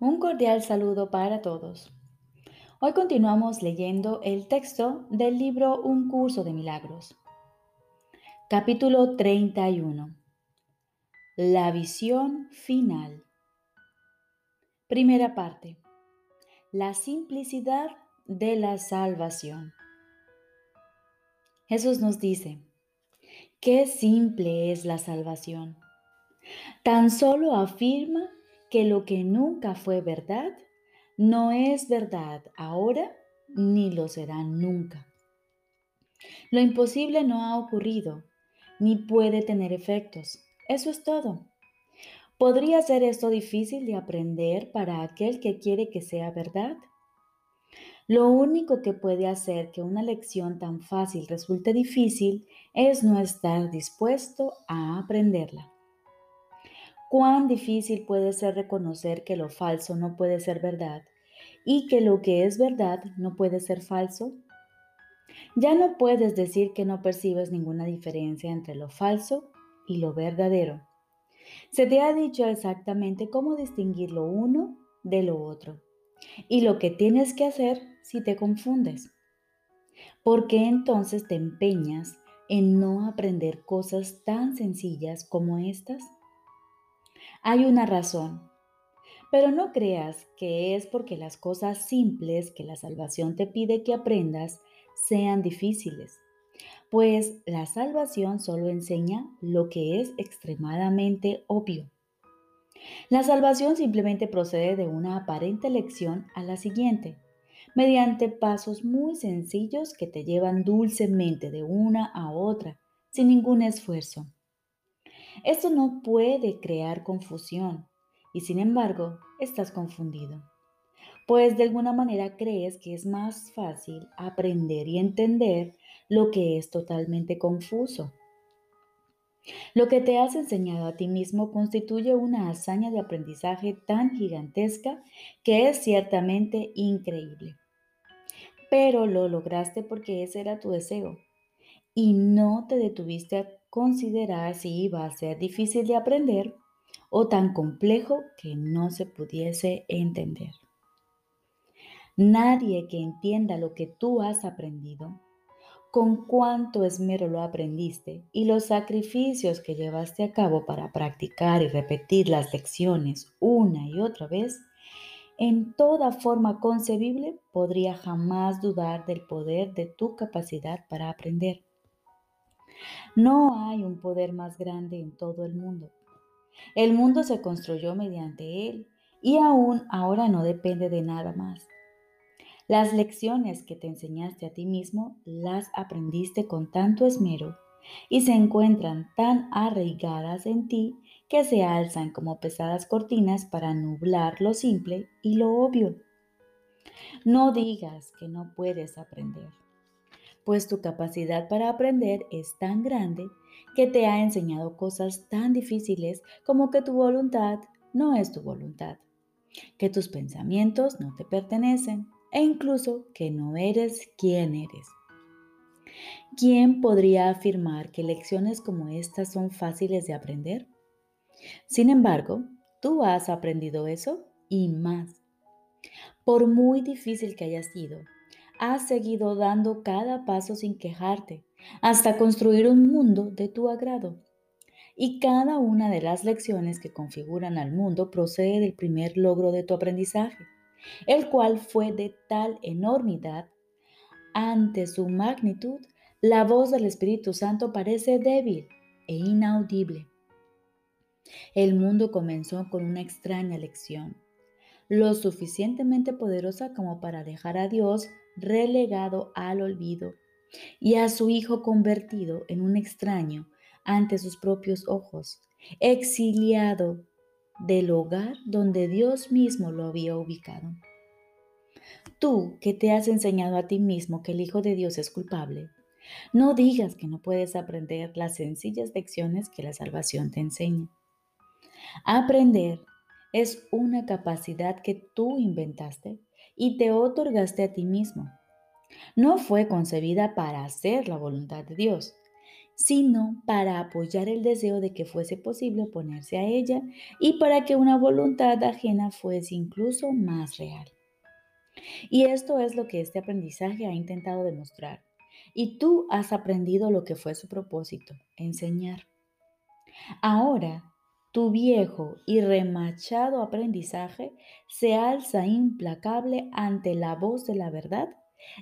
Un cordial saludo para todos. Hoy continuamos leyendo el texto del libro Un curso de milagros. Capítulo 31. La visión final. Primera parte. La simplicidad de la salvación. Jesús nos dice, qué simple es la salvación. Tan solo afirma que lo que nunca fue verdad no es verdad ahora ni lo será nunca. Lo imposible no ha ocurrido ni puede tener efectos. Eso es todo. ¿Podría ser esto difícil de aprender para aquel que quiere que sea verdad? Lo único que puede hacer que una lección tan fácil resulte difícil es no estar dispuesto a aprenderla. Cuán difícil puede ser reconocer que lo falso no puede ser verdad y que lo que es verdad no puede ser falso. Ya no puedes decir que no percibes ninguna diferencia entre lo falso y lo verdadero. Se te ha dicho exactamente cómo distinguir lo uno de lo otro y lo que tienes que hacer si te confundes. ¿Por qué entonces te empeñas en no aprender cosas tan sencillas como estas? Hay una razón, pero no creas que es porque las cosas simples que la salvación te pide que aprendas sean difíciles, pues la salvación solo enseña lo que es extremadamente obvio. La salvación simplemente procede de una aparente lección a la siguiente, mediante pasos muy sencillos que te llevan dulcemente de una a otra, sin ningún esfuerzo. Esto no puede crear confusión y sin embargo estás confundido, pues de alguna manera crees que es más fácil aprender y entender lo que es totalmente confuso. Lo que te has enseñado a ti mismo constituye una hazaña de aprendizaje tan gigantesca que es ciertamente increíble. Pero lo lograste porque ese era tu deseo y no te detuviste a considerar si iba a ser difícil de aprender o tan complejo que no se pudiese entender. Nadie que entienda lo que tú has aprendido, con cuánto esmero lo aprendiste y los sacrificios que llevaste a cabo para practicar y repetir las lecciones una y otra vez, en toda forma concebible podría jamás dudar del poder de tu capacidad para aprender. No hay un poder más grande en todo el mundo. El mundo se construyó mediante él y aún ahora no depende de nada más. Las lecciones que te enseñaste a ti mismo las aprendiste con tanto esmero y se encuentran tan arraigadas en ti que se alzan como pesadas cortinas para nublar lo simple y lo obvio. No digas que no puedes aprender pues tu capacidad para aprender es tan grande que te ha enseñado cosas tan difíciles como que tu voluntad no es tu voluntad, que tus pensamientos no te pertenecen e incluso que no eres quien eres. ¿Quién podría afirmar que lecciones como estas son fáciles de aprender? Sin embargo, tú has aprendido eso y más. Por muy difícil que haya sido, has seguido dando cada paso sin quejarte, hasta construir un mundo de tu agrado. Y cada una de las lecciones que configuran al mundo procede del primer logro de tu aprendizaje, el cual fue de tal enormidad, ante su magnitud, la voz del Espíritu Santo parece débil e inaudible. El mundo comenzó con una extraña lección, lo suficientemente poderosa como para dejar a Dios relegado al olvido y a su hijo convertido en un extraño ante sus propios ojos, exiliado del hogar donde Dios mismo lo había ubicado. Tú que te has enseñado a ti mismo que el Hijo de Dios es culpable, no digas que no puedes aprender las sencillas lecciones que la salvación te enseña. Aprender es una capacidad que tú inventaste y te otorgaste a ti mismo. No fue concebida para hacer la voluntad de Dios, sino para apoyar el deseo de que fuese posible oponerse a ella y para que una voluntad ajena fuese incluso más real. Y esto es lo que este aprendizaje ha intentado demostrar. Y tú has aprendido lo que fue su propósito, enseñar. Ahora, tu viejo y remachado aprendizaje se alza implacable ante la voz de la verdad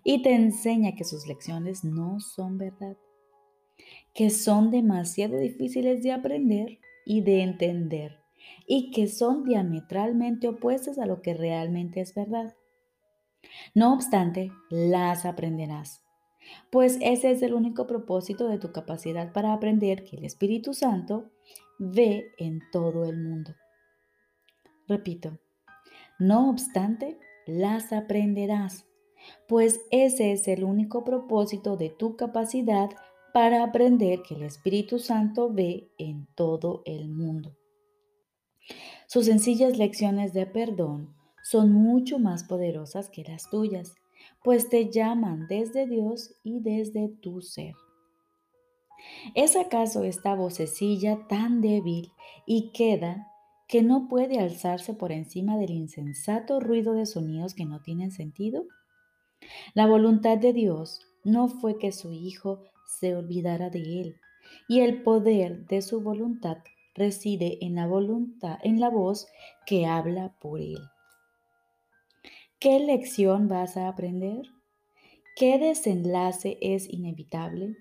y te enseña que sus lecciones no son verdad, que son demasiado difíciles de aprender y de entender y que son diametralmente opuestas a lo que realmente es verdad. No obstante, las aprenderás, pues ese es el único propósito de tu capacidad para aprender que el Espíritu Santo ve en todo el mundo. Repito, no obstante, las aprenderás, pues ese es el único propósito de tu capacidad para aprender que el Espíritu Santo ve en todo el mundo. Sus sencillas lecciones de perdón son mucho más poderosas que las tuyas, pues te llaman desde Dios y desde tu ser. ¿Es acaso esta vocecilla tan débil y queda que no puede alzarse por encima del insensato ruido de sonidos que no tienen sentido? La voluntad de Dios no fue que su Hijo se olvidara de él, y el poder de su voluntad reside en la voluntad, en la voz que habla por él. ¿Qué lección vas a aprender? ¿Qué desenlace es inevitable?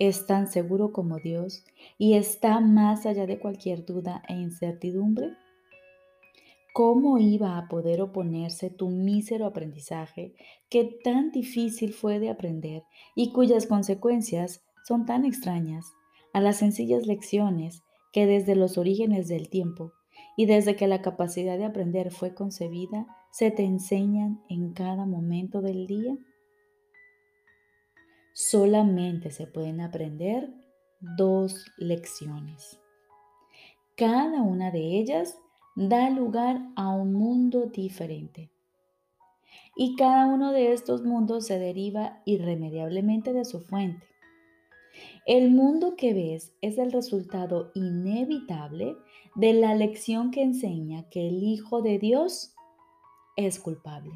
Es tan seguro como Dios y está más allá de cualquier duda e incertidumbre. ¿Cómo iba a poder oponerse tu mísero aprendizaje que tan difícil fue de aprender y cuyas consecuencias son tan extrañas a las sencillas lecciones que desde los orígenes del tiempo y desde que la capacidad de aprender fue concebida, se te enseñan en cada momento del día? Solamente se pueden aprender dos lecciones. Cada una de ellas da lugar a un mundo diferente. Y cada uno de estos mundos se deriva irremediablemente de su fuente. El mundo que ves es el resultado inevitable de la lección que enseña que el Hijo de Dios es culpable.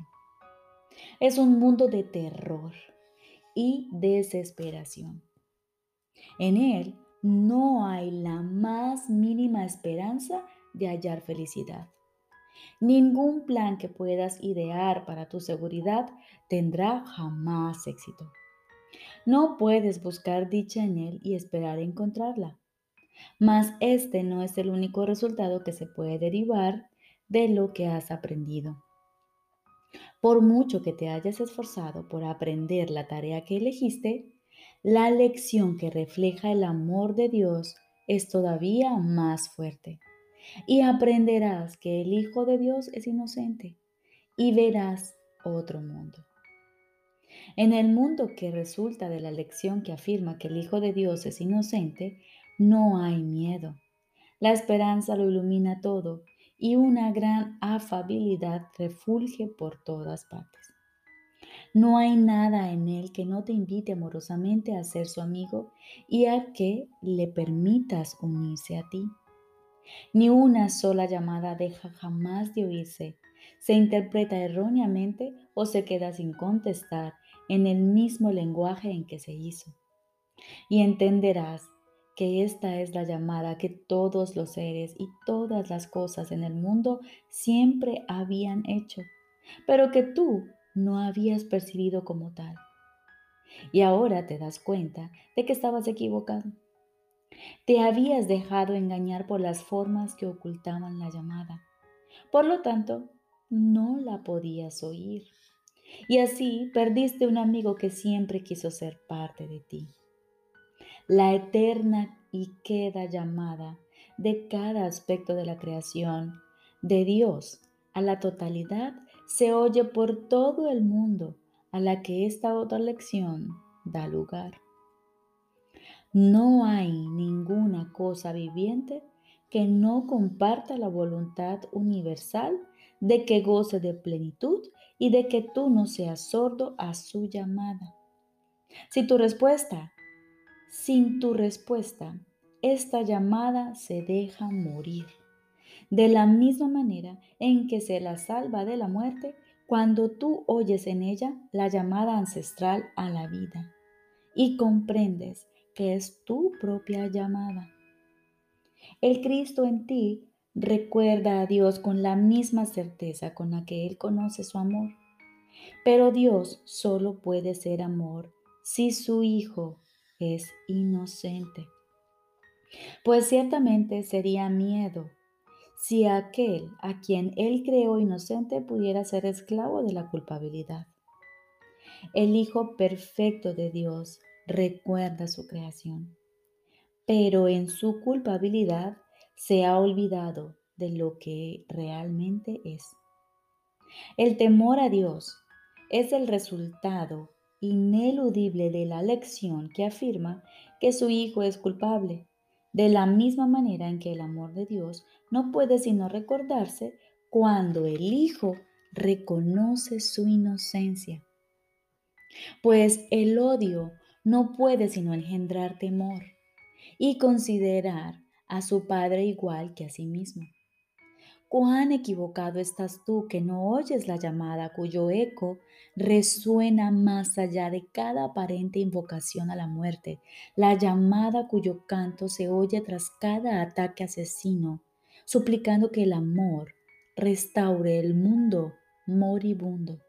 Es un mundo de terror y desesperación. En él no hay la más mínima esperanza de hallar felicidad. Ningún plan que puedas idear para tu seguridad tendrá jamás éxito. No puedes buscar dicha en Él y esperar encontrarla. Mas este no es el único resultado que se puede derivar de lo que has aprendido. Por mucho que te hayas esforzado por aprender la tarea que elegiste, la lección que refleja el amor de Dios es todavía más fuerte. Y aprenderás que el Hijo de Dios es inocente y verás otro mundo. En el mundo que resulta de la lección que afirma que el Hijo de Dios es inocente, no hay miedo. La esperanza lo ilumina todo y una gran afabilidad refulge por todas partes. No hay nada en él que no te invite amorosamente a ser su amigo y a que le permitas unirse a ti. Ni una sola llamada deja jamás de oírse, se interpreta erróneamente o se queda sin contestar en el mismo lenguaje en que se hizo. Y entenderás que esta es la llamada que todos los seres y todas las cosas en el mundo siempre habían hecho, pero que tú no habías percibido como tal. Y ahora te das cuenta de que estabas equivocado. Te habías dejado engañar por las formas que ocultaban la llamada. Por lo tanto, no la podías oír y así perdiste un amigo que siempre quiso ser parte de ti. La eterna y queda llamada de cada aspecto de la creación, de Dios a la totalidad, se oye por todo el mundo a la que esta otra lección da lugar. No hay ninguna cosa viviente que no comparta la voluntad universal de que goce de plenitud y de que tú no seas sordo a su llamada. Si tu respuesta Sin tu respuesta, esta llamada se deja morir. De la misma manera en que se la salva de la muerte cuando tú oyes en ella la llamada ancestral a la vida y comprendes que es tu propia llamada. El Cristo en ti recuerda a Dios con la misma certeza con la que Él conoce su amor. Pero Dios solo puede ser amor si su Hijo es inocente. Pues ciertamente sería miedo si aquel a quien Él creó inocente pudiera ser esclavo de la culpabilidad. El Hijo perfecto de Dios recuerda su creación, pero en su culpabilidad se ha olvidado de lo que realmente es. El temor a Dios es el resultado ineludible de la lección que afirma que su Hijo es culpable, de la misma manera en que el amor de Dios no puede sino recordarse cuando el Hijo reconoce su inocencia. Pues el odio no puede sino engendrar temor y considerar a su Padre igual que a sí mismo. Cuán equivocado estás tú que no oyes la llamada cuyo eco resuena más allá de cada aparente invocación a la muerte, la llamada cuyo canto se oye tras cada ataque asesino, suplicando que el amor restaure el mundo moribundo.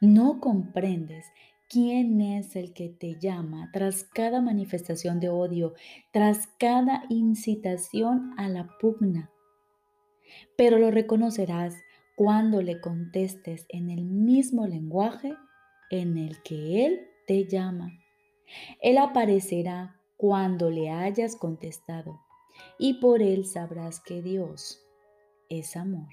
No comprendes quién es el que te llama tras cada manifestación de odio, tras cada incitación a la pugna. Pero lo reconocerás cuando le contestes en el mismo lenguaje en el que Él te llama. Él aparecerá cuando le hayas contestado y por Él sabrás que Dios es amor.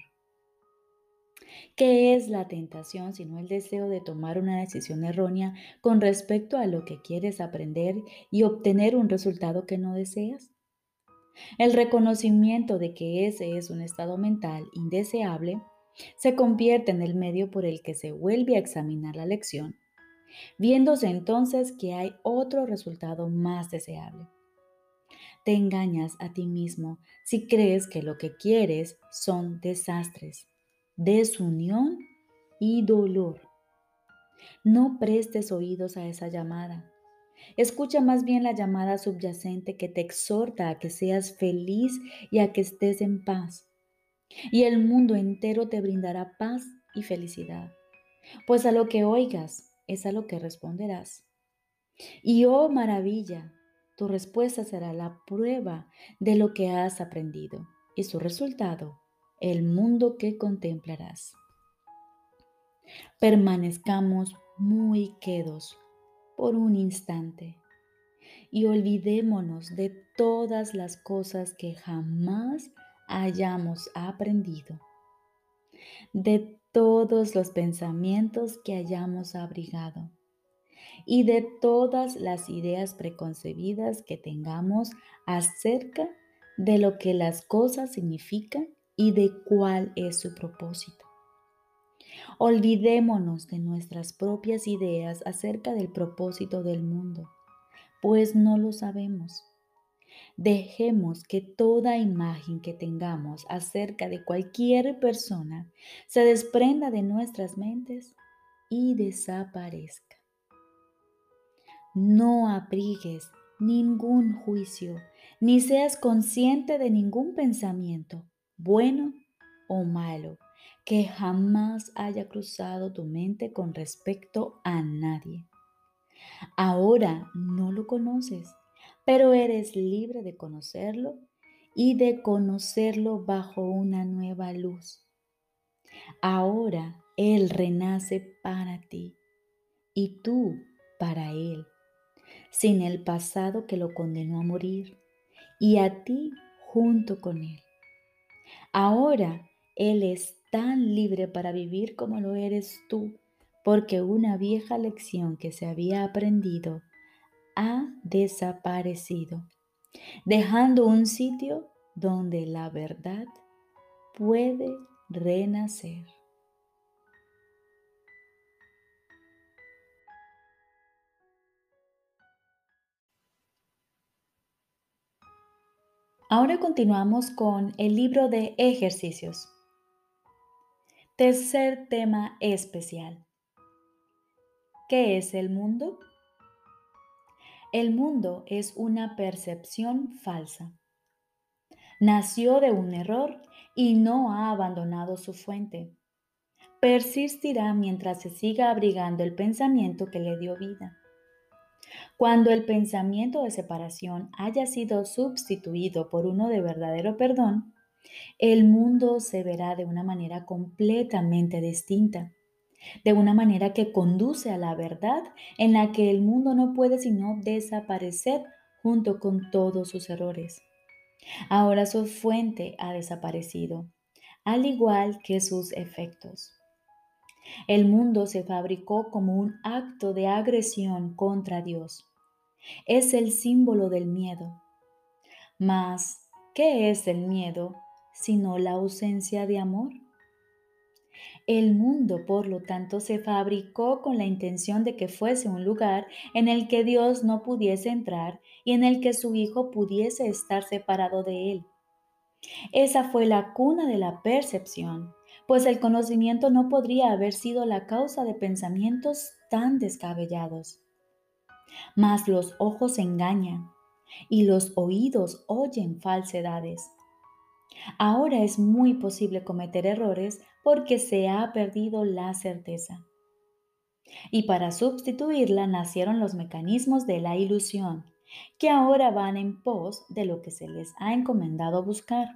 ¿Qué es la tentación sino el deseo de tomar una decisión errónea con respecto a lo que quieres aprender y obtener un resultado que no deseas? El reconocimiento de que ese es un estado mental indeseable se convierte en el medio por el que se vuelve a examinar la lección, viéndose entonces que hay otro resultado más deseable. Te engañas a ti mismo si crees que lo que quieres son desastres desunión y dolor. No prestes oídos a esa llamada. Escucha más bien la llamada subyacente que te exhorta a que seas feliz y a que estés en paz. Y el mundo entero te brindará paz y felicidad. Pues a lo que oigas es a lo que responderás. Y oh maravilla, tu respuesta será la prueba de lo que has aprendido y su resultado el mundo que contemplarás. Permanezcamos muy quedos por un instante. Y olvidémonos de todas las cosas que jamás hayamos aprendido, de todos los pensamientos que hayamos abrigado. Y de todas las ideas preconcebidas que tengamos acerca de lo que las cosas significan y de cuál es su propósito. Olvidémonos de nuestras propias ideas acerca del propósito del mundo, pues no lo sabemos. Dejemos que toda imagen que tengamos acerca de cualquier persona se desprenda de nuestras mentes y desaparezca. No abrigues ningún juicio, ni seas consciente de ningún pensamiento bueno o malo, que jamás haya cruzado tu mente con respecto a nadie. Ahora no lo conoces, pero eres libre de conocerlo y de conocerlo bajo una nueva luz. Ahora Él renace para ti y tú para Él, sin el pasado que lo condenó a morir, y a ti junto con Él. Ahora Él es tan libre para vivir como lo eres tú, porque una vieja lección que se había aprendido ha desaparecido, dejando un sitio donde la verdad puede renacer. Ahora continuamos con el libro de ejercicios. Tercer tema especial. ¿Qué es el mundo? El mundo es una percepción falsa. Nació de un error y no ha abandonado su fuente. Persistirá mientras se siga abrigando el pensamiento que le dio vida. Cuando el pensamiento de separación haya sido sustituido por uno de verdadero perdón, el mundo se verá de una manera completamente distinta, de una manera que conduce a la verdad en la que el mundo no puede sino desaparecer junto con todos sus errores. Ahora su fuente ha desaparecido, al igual que sus efectos. El mundo se fabricó como un acto de agresión contra Dios. Es el símbolo del miedo. Mas, ¿qué es el miedo sino la ausencia de amor? El mundo, por lo tanto, se fabricó con la intención de que fuese un lugar en el que Dios no pudiese entrar y en el que su Hijo pudiese estar separado de él. Esa fue la cuna de la percepción, pues el conocimiento no podría haber sido la causa de pensamientos tan descabellados. Mas los ojos engañan y los oídos oyen falsedades. Ahora es muy posible cometer errores porque se ha perdido la certeza. Y para sustituirla nacieron los mecanismos de la ilusión, que ahora van en pos de lo que se les ha encomendado buscar.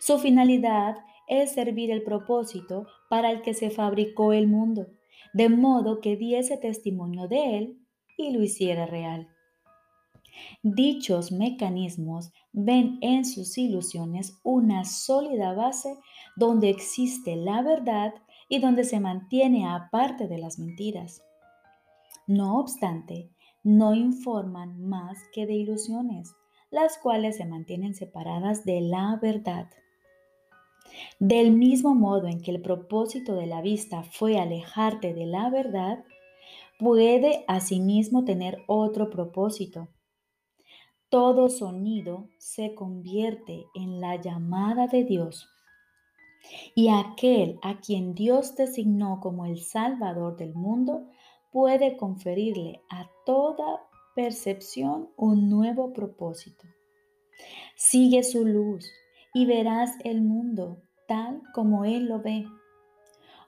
Su finalidad es servir el propósito para el que se fabricó el mundo, de modo que diese testimonio de él y lo hiciera real. Dichos mecanismos ven en sus ilusiones una sólida base donde existe la verdad y donde se mantiene aparte de las mentiras. No obstante, no informan más que de ilusiones, las cuales se mantienen separadas de la verdad. Del mismo modo en que el propósito de la vista fue alejarte de la verdad, puede asimismo tener otro propósito. Todo sonido se convierte en la llamada de Dios. Y aquel a quien Dios designó como el Salvador del mundo puede conferirle a toda percepción un nuevo propósito. Sigue su luz y verás el mundo tal como Él lo ve.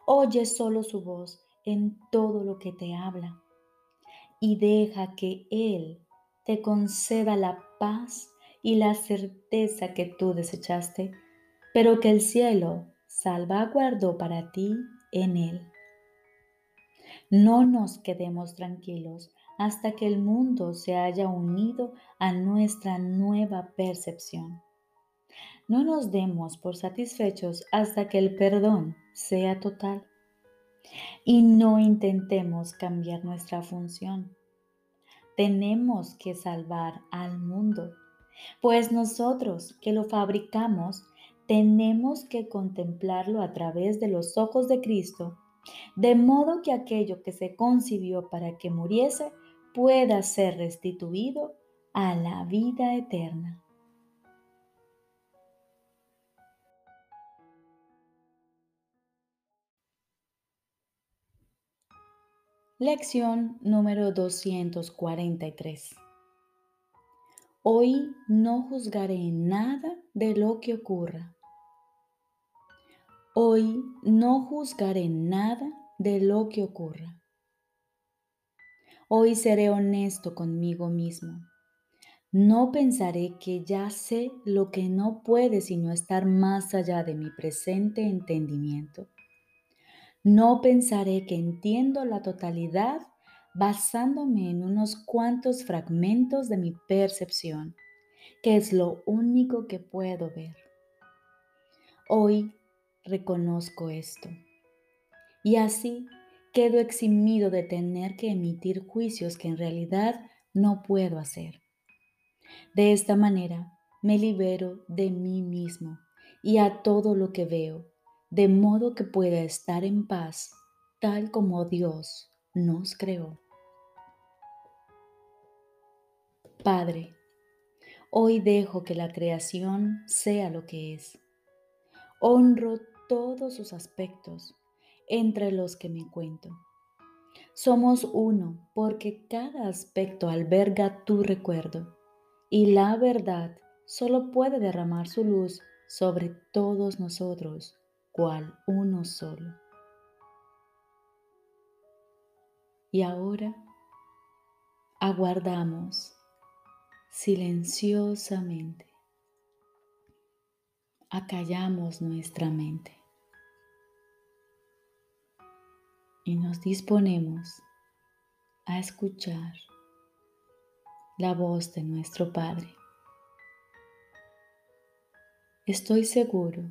Oye solo su voz en todo lo que te habla y deja que Él te conceda la paz y la certeza que tú desechaste, pero que el cielo salvaguardó para ti en Él. No nos quedemos tranquilos hasta que el mundo se haya unido a nuestra nueva percepción. No nos demos por satisfechos hasta que el perdón sea total. Y no intentemos cambiar nuestra función. Tenemos que salvar al mundo, pues nosotros que lo fabricamos tenemos que contemplarlo a través de los ojos de Cristo, de modo que aquello que se concibió para que muriese pueda ser restituido a la vida eterna. Lección número 243. Hoy no juzgaré nada de lo que ocurra. Hoy no juzgaré nada de lo que ocurra. Hoy seré honesto conmigo mismo. No pensaré que ya sé lo que no puede sino estar más allá de mi presente entendimiento no pensaré que entiendo la totalidad basándome en unos cuantos fragmentos de mi percepción, que es lo único que puedo ver. Hoy reconozco esto y así quedo eximido de tener que emitir juicios que en realidad no puedo hacer. De esta manera me libero de mí mismo y a todo lo que veo de modo que pueda estar en paz tal como Dios nos creó. Padre, Hoy dejo que la creación sea lo que es. Honro todos sus aspectos entre los que me cuento. Somos uno porque cada aspecto alberga tu recuerdo y la verdad solo puede derramar su luz sobre todos nosotros, cual uno solo. Y ahora aguardamos silenciosamente. Acallamos nuestra mente y nos disponemos a escuchar la voz de nuestro Padre. Estoy seguro